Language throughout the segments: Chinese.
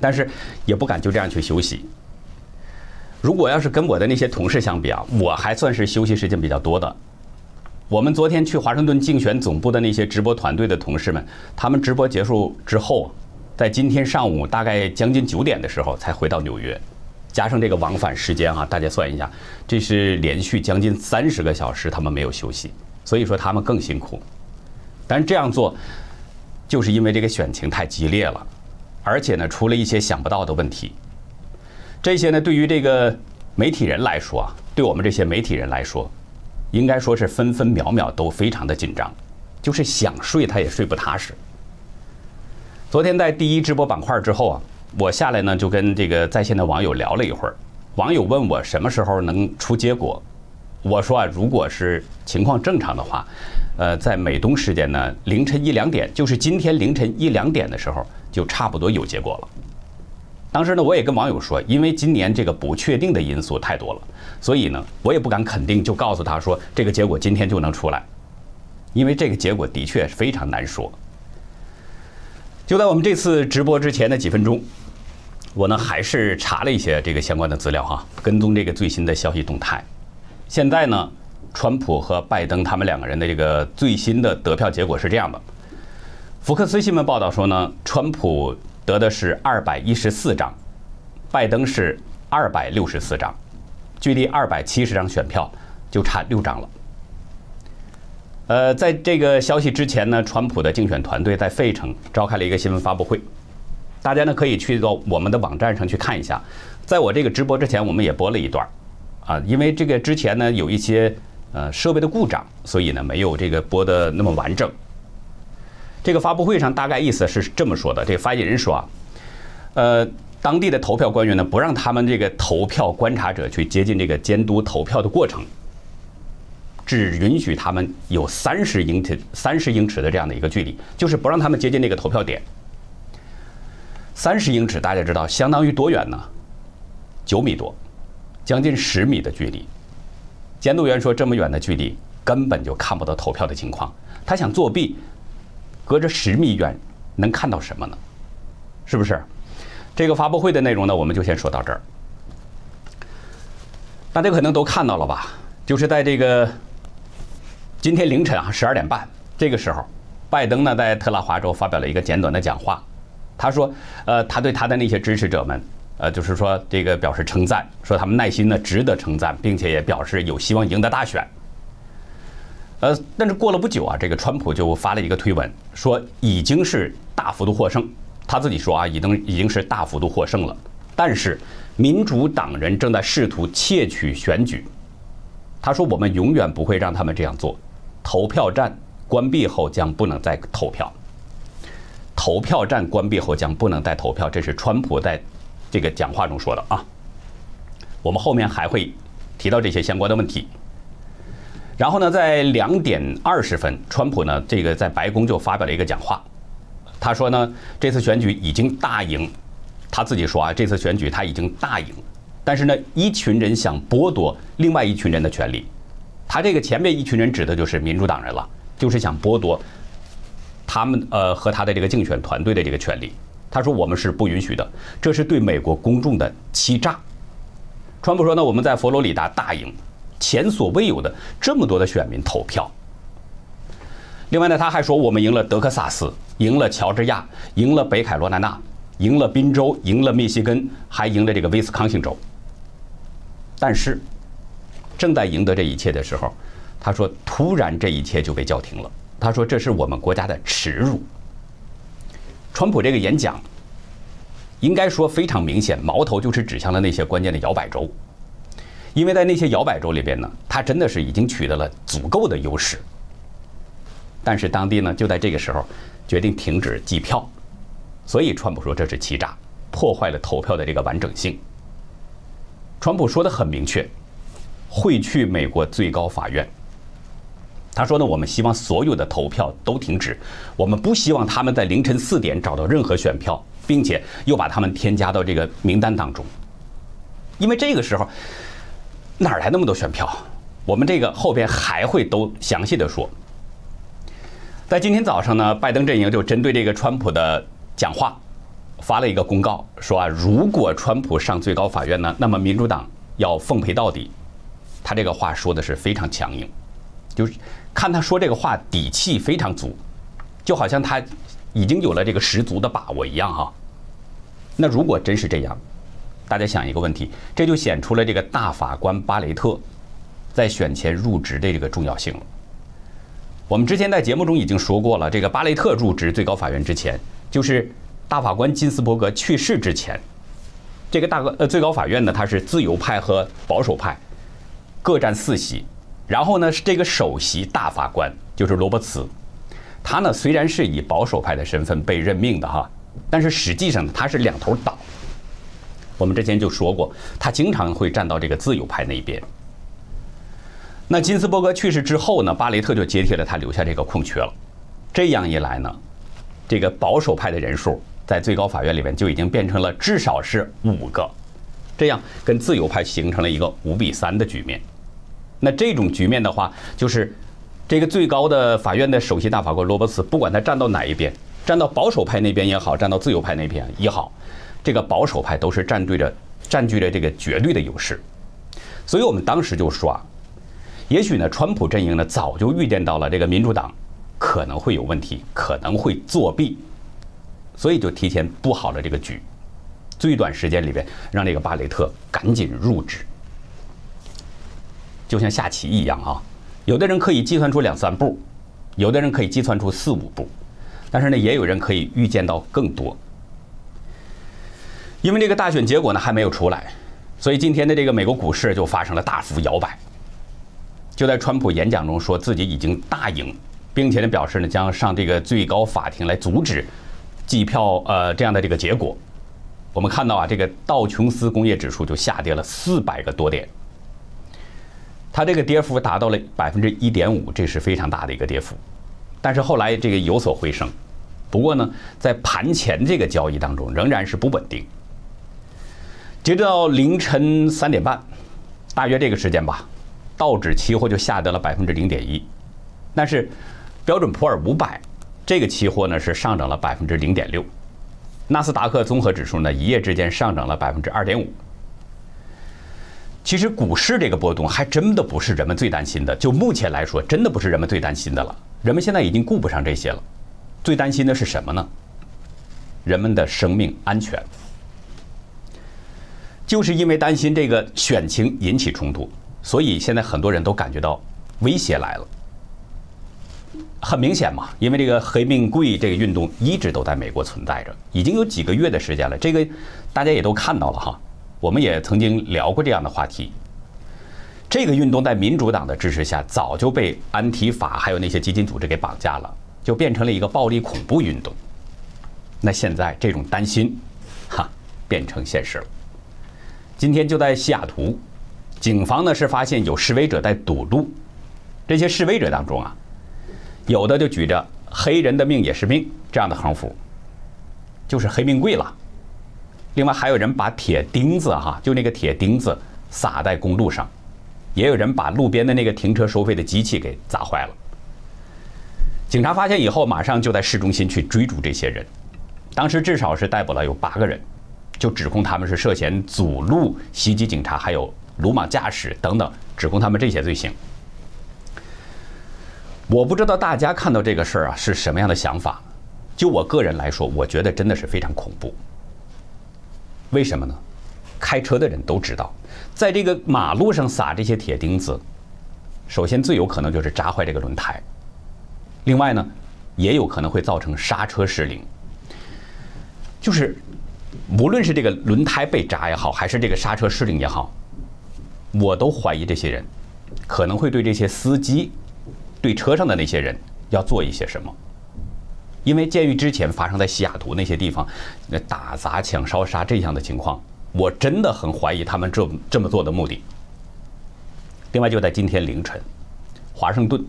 但是也不敢就这样去休息。如果要是跟我的那些同事相比啊，我还算是休息时间比较多的。我们昨天去华盛顿竞选总部的那些直播团队的同事们，他们直播结束之后，在今天上午大概将近九点的时候才回到纽约，加上这个往返时间啊，大家算一下，这是连续将近三十个小时他们没有休息，所以说他们更辛苦。但是这样做，就是因为这个选情太激烈了，而且呢，出了一些想不到的问题。这些呢，对于这个媒体人来说啊，对我们这些媒体人来说，应该说是分分秒秒都非常的紧张，就是想睡他也睡不踏实。昨天在第一直播板块之后啊，我下来呢就跟这个在线的网友聊了一会儿，网友问我什么时候能出结果，我说啊，如果是情况正常的话，呃，在美东时间呢凌晨一两点，就是今天凌晨一两点的时候，就差不多有结果了。当时呢，我也跟网友说，因为今年这个不确定的因素太多了，所以呢，我也不敢肯定，就告诉他说这个结果今天就能出来，因为这个结果的确非常难说。就在我们这次直播之前的几分钟，我呢还是查了一些这个相关的资料哈，跟踪这个最新的消息动态。现在呢，川普和拜登他们两个人的这个最新的得票结果是这样的：福克斯新闻报道说呢，川普。得的是二百一十四张，拜登是二百六十四张，距离二百七十张选票就差六张了。呃，在这个消息之前呢，川普的竞选团队在费城召开了一个新闻发布会，大家呢可以去到我们的网站上去看一下。在我这个直播之前，我们也播了一段啊，因为这个之前呢有一些呃设备的故障，所以呢没有这个播的那么完整。这个发布会上大概意思是这么说的：这发言人说啊，呃，当地的投票官员呢不让他们这个投票观察者去接近这个监督投票的过程，只允许他们有三十英尺、三十英尺的这样的一个距离，就是不让他们接近那个投票点。三十英尺大家知道相当于多远呢？九米多，将近十米的距离。监督员说这么远的距离根本就看不到投票的情况，他想作弊。隔着十米远，能看到什么呢？是不是？这个发布会的内容呢，我们就先说到这儿。大家可能都看到了吧？就是在这个今天凌晨啊，十二点半这个时候，拜登呢在特拉华州发表了一个简短的讲话。他说：“呃，他对他的那些支持者们，呃，就是说这个表示称赞，说他们耐心呢值得称赞，并且也表示有希望赢得大选。”呃，但是过了不久啊，这个川普就发了一个推文，说已经是大幅度获胜。他自己说啊，已经已经是大幅度获胜了。但是民主党人正在试图窃取选举。他说我们永远不会让他们这样做。投票站关闭后将不能再投票。投票站关闭后将不能再投票，这是川普在这个讲话中说的啊。我们后面还会提到这些相关的问题。然后呢，在两点二十分，川普呢这个在白宫就发表了一个讲话，他说呢这次选举已经大赢，他自己说啊这次选举他已经大赢，但是呢一群人想剥夺另外一群人的权利，他这个前面一群人指的就是民主党人了，就是想剥夺他们呃和他的这个竞选团队的这个权利，他说我们是不允许的，这是对美国公众的欺诈。川普说呢我们在佛罗里达大赢。前所未有的这么多的选民投票。另外呢，他还说我们赢了德克萨斯，赢了乔治亚，赢了北卡罗来纳，赢了宾州，赢了密西根，还赢了这个威斯康星州。但是，正在赢得这一切的时候，他说突然这一切就被叫停了。他说这是我们国家的耻辱。川普这个演讲，应该说非常明显，矛头就是指向了那些关键的摇摆州。因为在那些摇摆州里边呢，他真的是已经取得了足够的优势，但是当地呢就在这个时候决定停止计票，所以川普说这是欺诈，破坏了投票的这个完整性。川普说的很明确，会去美国最高法院。他说呢，我们希望所有的投票都停止，我们不希望他们在凌晨四点找到任何选票，并且又把他们添加到这个名单当中，因为这个时候。哪来那么多选票？我们这个后边还会都详细的说。在今天早上呢，拜登阵营就针对这个川普的讲话，发了一个公告，说啊，如果川普上最高法院呢，那么民主党要奉陪到底。他这个话说的是非常强硬，就是看他说这个话底气非常足，就好像他已经有了这个十足的把握一样哈。那如果真是这样，大家想一个问题，这就显出了这个大法官巴雷特在选前入职的这个重要性了。我们之前在节目中已经说过了，这个巴雷特入职最高法院之前，就是大法官金斯伯格去世之前，这个大呃最高法院呢，它是自由派和保守派。各占四席，然后呢是这个首席大法官就是罗伯茨，他呢虽然是以保守派的身份被任命的哈，但是实际上他是两头倒。我们之前就说过，他经常会站到这个自由派那一边。那金斯伯格去世之后呢，巴雷特就接替了他，留下这个空缺了。这样一来呢，这个保守派的人数在最高法院里面就已经变成了至少是五个，这样跟自由派形成了一个五比三的局面。那这种局面的话，就是这个最高的法院的首席大法官罗伯茨，不管他站到哪一边，站到保守派那边也好，站到自由派那边也好，这个保守派都是占对着占据着这个绝对的优势。所以我们当时就说啊，也许呢，川普阵营呢早就预见到了这个民主党可能会有问题，可能会作弊，所以就提前布好了这个局，最短时间里边让这个巴雷特赶紧入职。就像下棋一样啊，有的人可以计算出两三步，有的人可以计算出四五步，但是呢，也有人可以预见到更多。因为这个大选结果呢还没有出来，所以今天的这个美国股市就发生了大幅摇摆。就在川普演讲中说自己已经大赢，并且呢表示呢将上这个最高法庭来阻止计票呃这样的这个结果。我们看到啊，这个道琼斯工业指数就下跌了四百个多点。它这个跌幅达到了百分之一点五，这是非常大的一个跌幅。但是后来这个有所回升，不过呢，在盘前这个交易当中仍然是不稳定。截止到凌晨三点半，大约这个时间吧，道指期货就下跌了百分之零点一，但是标准普尔五百这个期货呢是上涨了百分之零点六，纳斯达克综合指数呢一夜之间上涨了百分之二点五。其实股市这个波动还真的不是人们最担心的，就目前来说，真的不是人们最担心的了。人们现在已经顾不上这些了，最担心的是什么呢？人们的生命安全。就是因为担心这个选情引起冲突，所以现在很多人都感觉到威胁来了。很明显嘛，因为这个黑命贵这个运动一直都在美国存在着，已经有几个月的时间了，这个大家也都看到了哈。我们也曾经聊过这样的话题。这个运动在民主党的支持下，早就被安提法还有那些基金组织给绑架了，就变成了一个暴力恐怖运动。那现在这种担心，哈，变成现实了。今天就在西雅图，警方呢是发现有示威者在堵路，这些示威者当中啊，有的就举着“黑人的命也是命”这样的横幅，就是黑命贵了。另外还有人把铁钉子哈，就那个铁钉子撒在公路上，也有人把路边的那个停车收费的机器给砸坏了。警察发现以后，马上就在市中心去追逐这些人，当时至少是逮捕了有八个人，就指控他们是涉嫌阻路袭击警察，还有鲁莽驾驶等等，指控他们这些罪行。我不知道大家看到这个事儿啊是什么样的想法，就我个人来说，我觉得真的是非常恐怖。为什么呢？开车的人都知道，在这个马路上撒这些铁钉子，首先最有可能就是扎坏这个轮胎，另外呢，也有可能会造成刹车失灵。就是无论是这个轮胎被扎也好，还是这个刹车失灵也好，我都怀疑这些人可能会对这些司机、对车上的那些人要做一些什么。因为鉴于之前发生在西雅图那些地方，那打砸抢烧杀这样的情况，我真的很怀疑他们这这么做的目的。另外，就在今天凌晨，华盛顿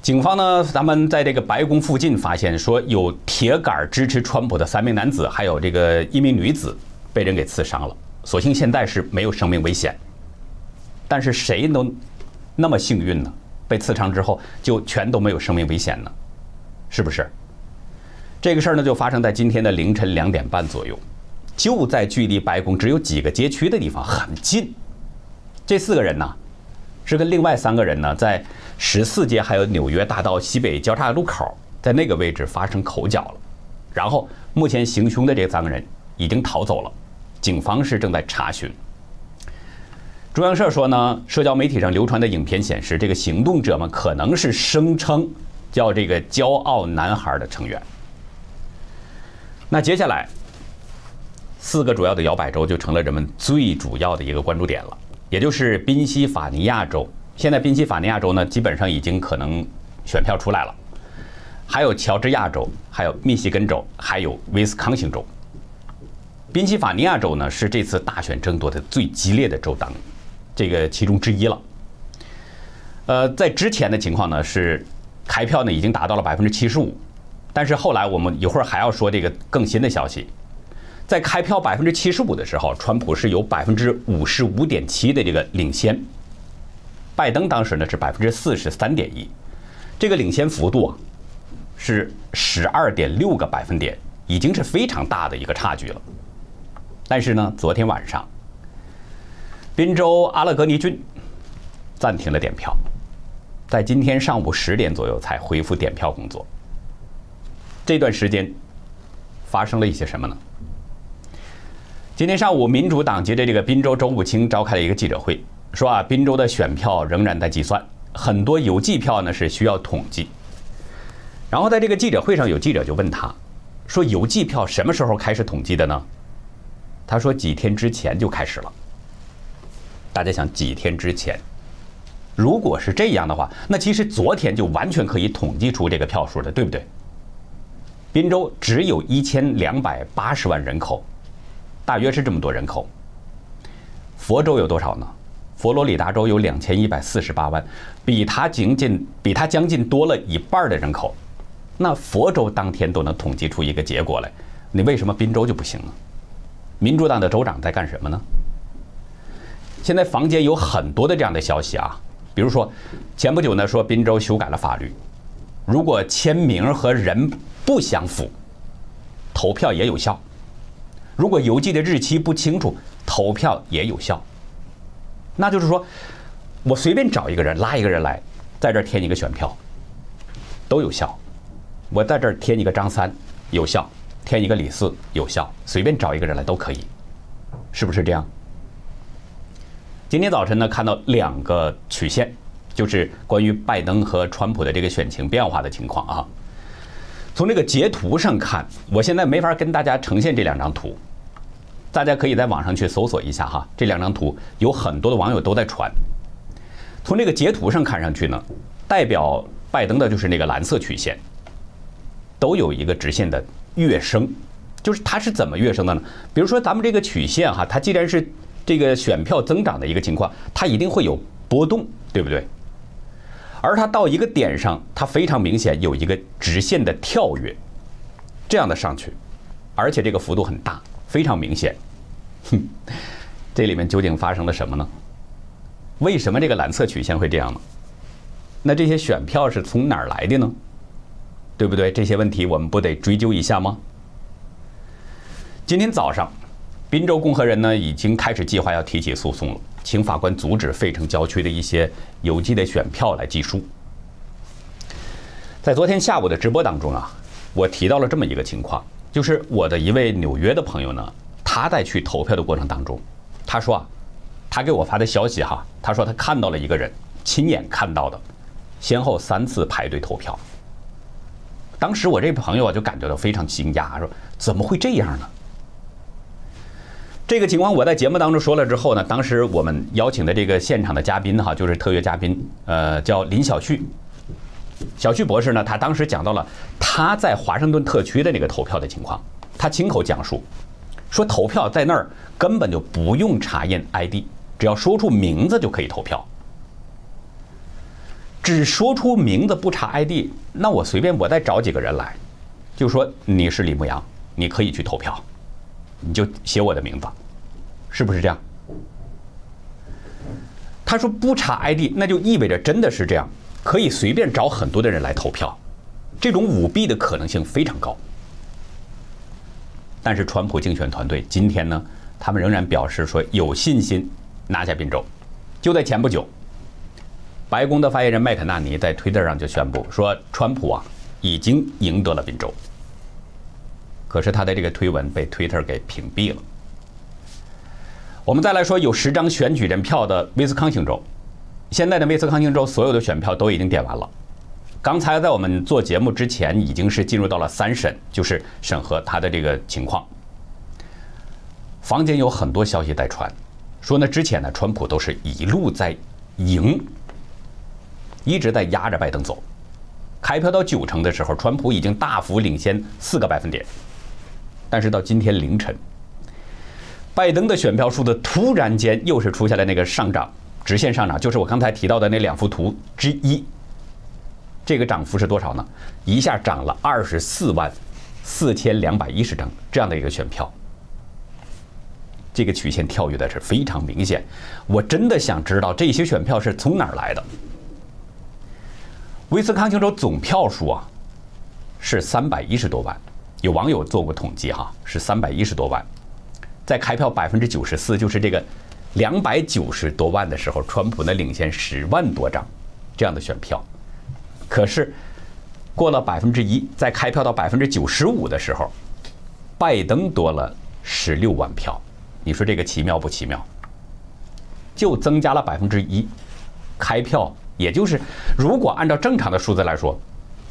警方呢，咱们在这个白宫附近发现说有铁杆支持川普的三名男子，还有这个一名女子被人给刺伤了。所幸现在是没有生命危险，但是谁能那么幸运呢？被刺伤之后就全都没有生命危险呢？是不是？这个事儿呢，就发生在今天的凌晨两点半左右，就在距离白宫只有几个街区的地方，很近。这四个人呢，是跟另外三个人呢，在十四街还有纽约大道西北交叉路口，在那个位置发生口角了。然后，目前行凶的这三个人已经逃走了，警方是正在查询。中央社说呢，社交媒体上流传的影片显示，这个行动者们可能是声称叫这个“骄傲男孩”的成员。那接下来，四个主要的摇摆州就成了人们最主要的一个关注点了，也就是宾夕法尼亚州。现在宾夕法尼亚州呢，基本上已经可能选票出来了，还有乔治亚州，还有密西根州，还有威斯康星州。宾夕法尼亚州呢，是这次大选争夺的最激烈的州当这个其中之一了。呃，在之前的情况呢，是开票呢已经达到了百分之七十五。但是后来我们一会儿还要说这个更新的消息，在开票百分之七十五的时候，川普是有百分之五十五点七的这个领先，拜登当时呢是百分之四十三点一，这个领先幅度啊是十二点六个百分点，已经是非常大的一个差距了。但是呢，昨天晚上，宾州阿勒格尼郡暂停了点票，在今天上午十点左右才恢复点票工作。这段时间发生了一些什么呢？今天上午，民主党接着这个宾州州务卿召开了一个记者会，说啊，宾州的选票仍然在计算，很多邮寄票呢是需要统计。然后在这个记者会上，有记者就问他，说邮寄票什么时候开始统计的呢？他说几天之前就开始了。大家想，几天之前，如果是这样的话，那其实昨天就完全可以统计出这个票数的，对不对？滨州只有一千两百八十万人口，大约是这么多人口。佛州有多少呢？佛罗里达州有两千一百四十八万，比它仅仅比它将近多了一半的人口。那佛州当天都能统计出一个结果来，你为什么滨州就不行呢？民主党的州长在干什么呢？现在坊间有很多的这样的消息啊，比如说前不久呢说滨州修改了法律，如果签名和人。不相符，投票也有效。如果邮寄的日期不清楚，投票也有效。那就是说，我随便找一个人拉一个人来，在这儿填一个选票，都有效。我在这儿填一个张三有效，填一个李四有效，随便找一个人来都可以，是不是这样？今天早晨呢，看到两个曲线，就是关于拜登和川普的这个选情变化的情况啊。从这个截图上看，我现在没法跟大家呈现这两张图，大家可以在网上去搜索一下哈。这两张图有很多的网友都在传。从这个截图上看上去呢，代表拜登的就是那个蓝色曲线，都有一个直线的跃升，就是它是怎么跃升的呢？比如说咱们这个曲线哈，它既然是这个选票增长的一个情况，它一定会有波动，对不对？而它到一个点上，它非常明显有一个直线的跳跃，这样的上去，而且这个幅度很大，非常明显。哼，这里面究竟发生了什么呢？为什么这个蓝色曲线会这样呢？那这些选票是从哪儿来的呢？对不对？这些问题我们不得追究一下吗？今天早上，宾州共和人呢已经开始计划要提起诉讼了。请法官阻止费城郊区的一些邮寄的选票来计数。在昨天下午的直播当中啊，我提到了这么一个情况，就是我的一位纽约的朋友呢，他在去投票的过程当中，他说啊，他给我发的消息哈，他说他看到了一个人，亲眼看到的，先后三次排队投票。当时我这朋友啊就感觉到非常惊讶，说怎么会这样呢？这个情况我在节目当中说了之后呢，当时我们邀请的这个现场的嘉宾哈，就是特约嘉宾，呃，叫林小旭。小旭博士呢，他当时讲到了他在华盛顿特区的那个投票的情况，他亲口讲述，说投票在那儿根本就不用查验 ID，只要说出名字就可以投票。只说出名字不查 ID，那我随便我再找几个人来，就说你是李牧阳，你可以去投票，你就写我的名字。是不是这样？他说不查 ID，那就意味着真的是这样，可以随便找很多的人来投票，这种舞弊的可能性非常高。但是川普竞选团队今天呢，他们仍然表示说有信心拿下宾州。就在前不久，白宫的发言人麦肯纳尼在推特上就宣布说，川普啊已经赢得了宾州。可是他的这个推文被 Twitter 给屏蔽了。我们再来说有十张选举人票的威斯康星州，现在的威斯康星州所有的选票都已经点完了。刚才在我们做节目之前，已经是进入到了三审，就是审核他的这个情况。坊间有很多消息在传，说呢之前呢川普都是一路在赢，一直在压着拜登走。开票到九成的时候，川普已经大幅领先四个百分点。但是到今天凌晨，拜登的选票数的突然间又是出现了那个上涨，直线上涨，就是我刚才提到的那两幅图之一。这个涨幅是多少呢？一下涨了二十四万四千两百一十张这样的一个选票，这个曲线跳跃的是非常明显。我真的想知道这些选票是从哪儿来的。威斯康星州总票数啊是三百一十多万。有网友做过统计，哈，是三百一十多万，在开票百分之九十四，就是这个两百九十多万的时候，川普呢领先十万多张这样的选票。可是过了百分之一，在开票到百分之九十五的时候，拜登多了十六万票。你说这个奇妙不奇妙？就增加了百分之一，开票也就是如果按照正常的数字来说。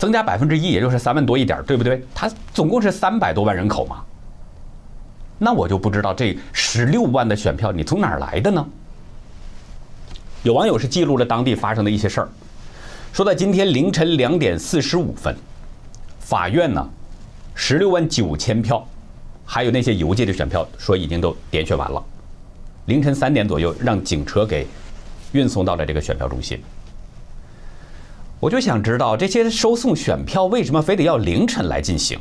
增加百分之一，也就是三万多一点，对不对？它总共是三百多万人口嘛。那我就不知道这十六万的选票你从哪儿来的呢？有网友是记录了当地发生的一些事儿，说在今天凌晨两点四十五分，法院呢，十六万九千票，还有那些邮寄的选票，说已经都点选完了。凌晨三点左右，让警车给运送到了这个选票中心。我就想知道这些收送选票为什么非得要凌晨来进行？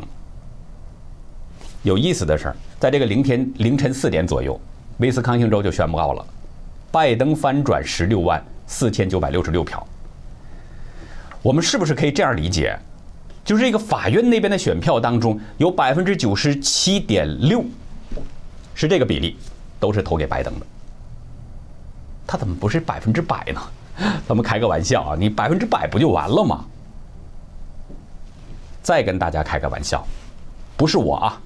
有意思的是，在这个凌天凌晨四点左右，威斯康星州就宣布了，拜登翻转十六万四千九百六十六票。我们是不是可以这样理解？就是这个法院那边的选票当中，有百分之九十七点六是这个比例，都是投给拜登的。他怎么不是百分之百呢？咱们开个玩笑啊，你百分之百不就完了吗？再跟大家开个玩笑，不是我啊，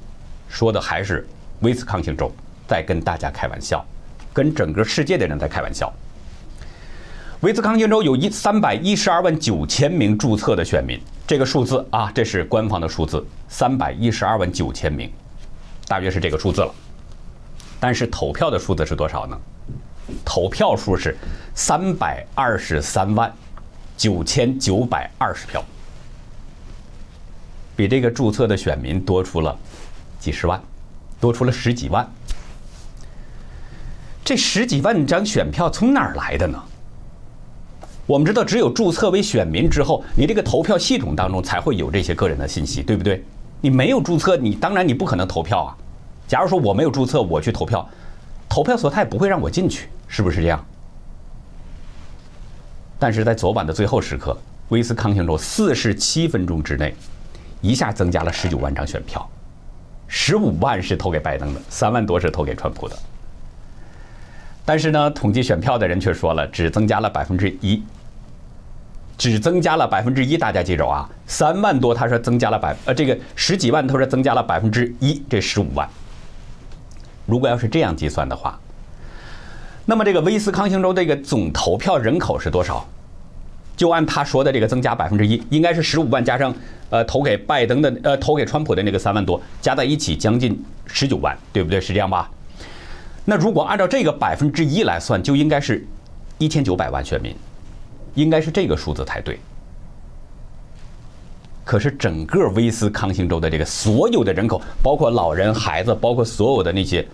说的还是威斯康星州在跟大家开玩笑，跟整个世界的人在开玩笑。威斯康星州有一三百一十二万九千名注册的选民，这个数字啊，这是官方的数字，三百一十二万九千名，大约是这个数字了。但是投票的数字是多少呢？投票数是三百二十三万九千九百二十票，比这个注册的选民多出了几十万，多出了十几万。这十几万张选票从哪儿来的呢？我们知道，只有注册为选民之后，你这个投票系统当中才会有这些个人的信息，对不对？你没有注册，你当然你不可能投票啊。假如说我没有注册，我去投票。投票所他也不会让我进去，是不是这样？但是在昨晚的最后时刻，威斯康星州四十七分钟之内，一下增加了十九万张选票，十五万是投给拜登的，三万多是投给川普的。但是呢，统计选票的人却说了，只增加了百分之一，只增加了百分之一。大家记住啊，三万多他说增加了百呃这个十几万他说增加了百分之一，这十五万。如果要是这样计算的话，那么这个威斯康星州这个总投票人口是多少？就按他说的这个增加百分之一，应该是十五万加上呃投给拜登的呃投给川普的那个三万多，加在一起将近十九万，对不对？是这样吧？那如果按照这个百分之一来算，就应该是一千九百万选民，应该是这个数字才对。可是整个威斯康星州的这个所有的人口，包括老人、孩子，包括所有的那些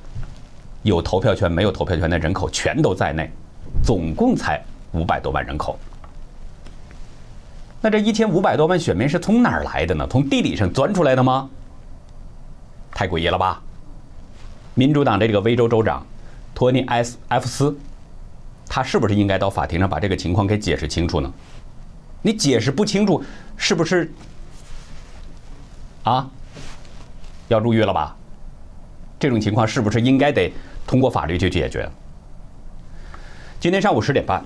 有投票权、没有投票权的人口，全都在内，总共才五百多万人口。那这一千五百多万选民是从哪儿来的呢？从地理上钻出来的吗？太诡异了吧！民主党的这个威州州长托尼·埃斯埃夫斯，他是不是应该到法庭上把这个情况给解释清楚呢？你解释不清楚，是不是？啊，要入狱了吧？这种情况是不是应该得通过法律去解决？今天上午十点半，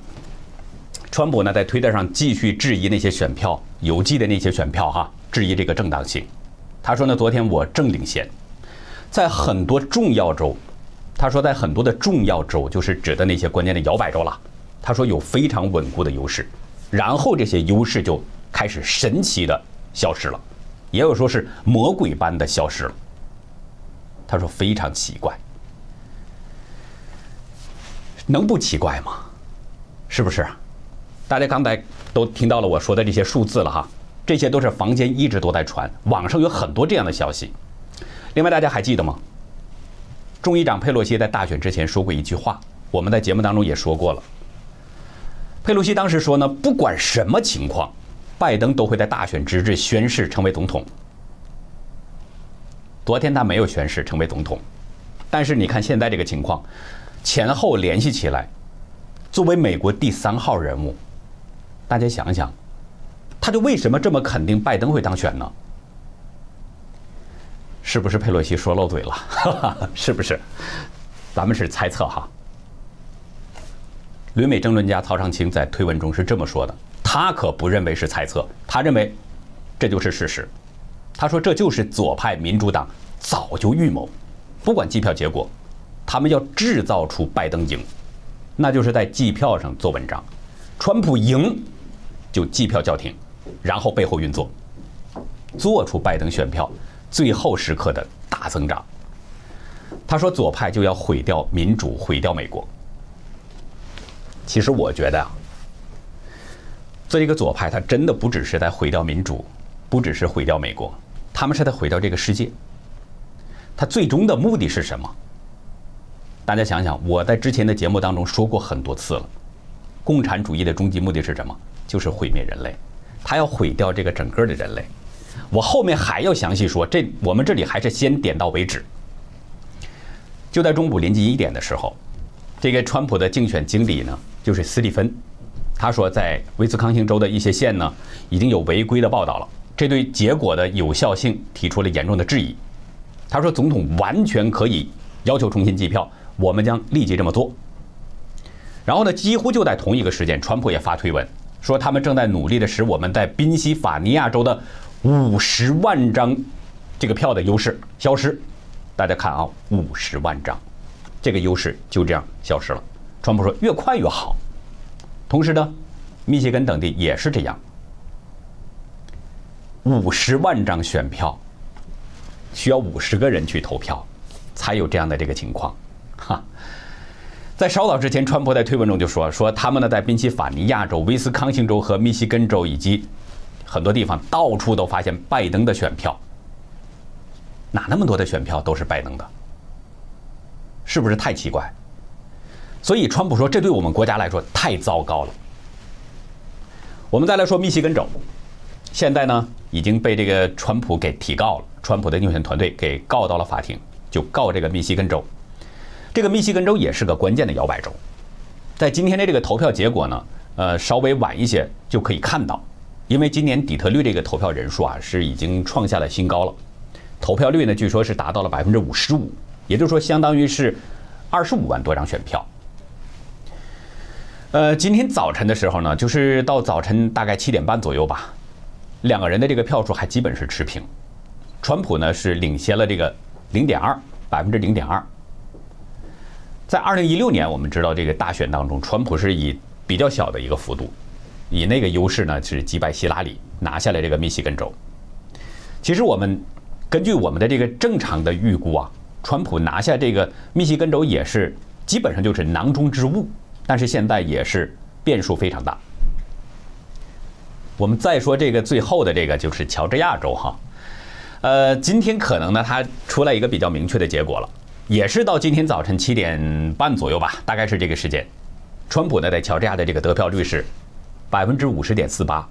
川普呢在推特上继续质疑那些选票邮寄的那些选票哈，质疑这个正当性。他说呢，昨天我正领先，在很多重要州，他说在很多的重要州，就是指的那些关键的摇摆州了。他说有非常稳固的优势，然后这些优势就开始神奇的消失了，也有说是魔鬼般的消失了。他说非常奇怪。能不奇怪吗？是不是？大家刚才都听到了我说的这些数字了哈，这些都是房间一直都在传，网上有很多这样的消息。另外，大家还记得吗？众议长佩洛西在大选之前说过一句话，我们在节目当中也说过了。佩洛西当时说呢，不管什么情况，拜登都会在大选之日宣誓成为总统。昨天他没有宣誓成为总统，但是你看现在这个情况。前后联系起来，作为美国第三号人物，大家想想，他就为什么这么肯定拜登会当选呢？是不是佩洛西说漏嘴了？是不是？咱们是猜测哈。旅美争论家曹长青在推文中是这么说的，他可不认为是猜测，他认为这就是事实。他说这就是左派民主党早就预谋，不管计票结果。他们要制造出拜登赢，那就是在计票上做文章。川普赢，就计票叫停，然后背后运作，做出拜登选票最后时刻的大增长。他说左派就要毁掉民主，毁掉美国。其实我觉得啊，做一个左派，他真的不只是在毁掉民主，不只是毁掉美国，他们是在毁掉这个世界。他最终的目的是什么？大家想想，我在之前的节目当中说过很多次了，共产主义的终极目的是什么？就是毁灭人类，他要毁掉这个整个的人类。我后面还要详细说，这我们这里还是先点到为止。就在中午临近一点的时候，这个川普的竞选经理呢，就是斯蒂芬，他说在威斯康星州的一些县呢，已经有违规的报道了，这对结果的有效性提出了严重的质疑。他说，总统完全可以要求重新计票。我们将立即这么做。然后呢，几乎就在同一个时间，川普也发推文说，他们正在努力的使我们在宾夕法尼亚州的五十万张这个票的优势消失。大家看啊，五十万张，这个优势就这样消失了。川普说越快越好。同时呢，密歇根等地也是这样，五十万张选票需要五十个人去投票，才有这样的这个情况。在稍早之前，川普在推文中就说：“说他们呢，在宾夕法尼亚州、威斯康星州和密西根州以及很多地方，到处都发现拜登的选票。哪那么多的选票都是拜登的？是不是太奇怪？所以川普说，这对我们国家来说太糟糕了。我们再来说密西根州，现在呢已经被这个川普给提告了，川普的竞选团队给告到了法庭，就告这个密西根州。”这个密西根州也是个关键的摇摆州，在今天的这个投票结果呢，呃，稍微晚一些就可以看到，因为今年底特律这个投票人数啊是已经创下了新高了，投票率呢据说是达到了百分之五十五，也就是说相当于是二十五万多张选票。呃，今天早晨的时候呢，就是到早晨大概七点半左右吧，两个人的这个票数还基本是持平，川普呢是领先了这个零点二百分之零点二。在二零一六年，我们知道这个大选当中，川普是以比较小的一个幅度，以那个优势呢是击败希拉里，拿下了这个密西根州。其实我们根据我们的这个正常的预估啊，川普拿下这个密西根州也是基本上就是囊中之物，但是现在也是变数非常大。我们再说这个最后的这个就是乔治亚州哈，呃，今天可能呢它出来一个比较明确的结果了。也是到今天早晨七点半左右吧，大概是这个时间。川普呢在乔治亚的这个得票率是百分之五十点四八，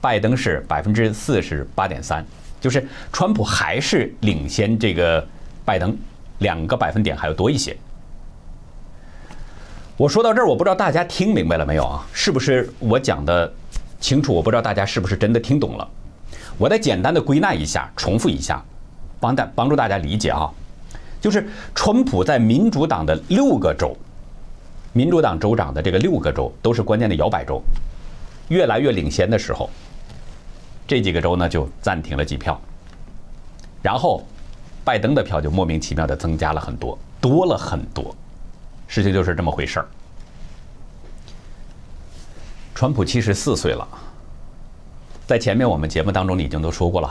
拜登是百分之四十八点三，就是川普还是领先这个拜登两个百分点还要多一些。我说到这儿，我不知道大家听明白了没有啊？是不是我讲的清楚？我不知道大家是不是真的听懂了？我再简单的归纳一下，重复一下，帮大帮助大家理解啊。就是川普在民主党的六个州，民主党州长的这个六个州都是关键的摇摆州，越来越领先的时候，这几个州呢就暂停了几票，然后拜登的票就莫名其妙的增加了很多，多了很多，事情就是这么回事儿。川普七十四岁了，在前面我们节目当中已经都说过了。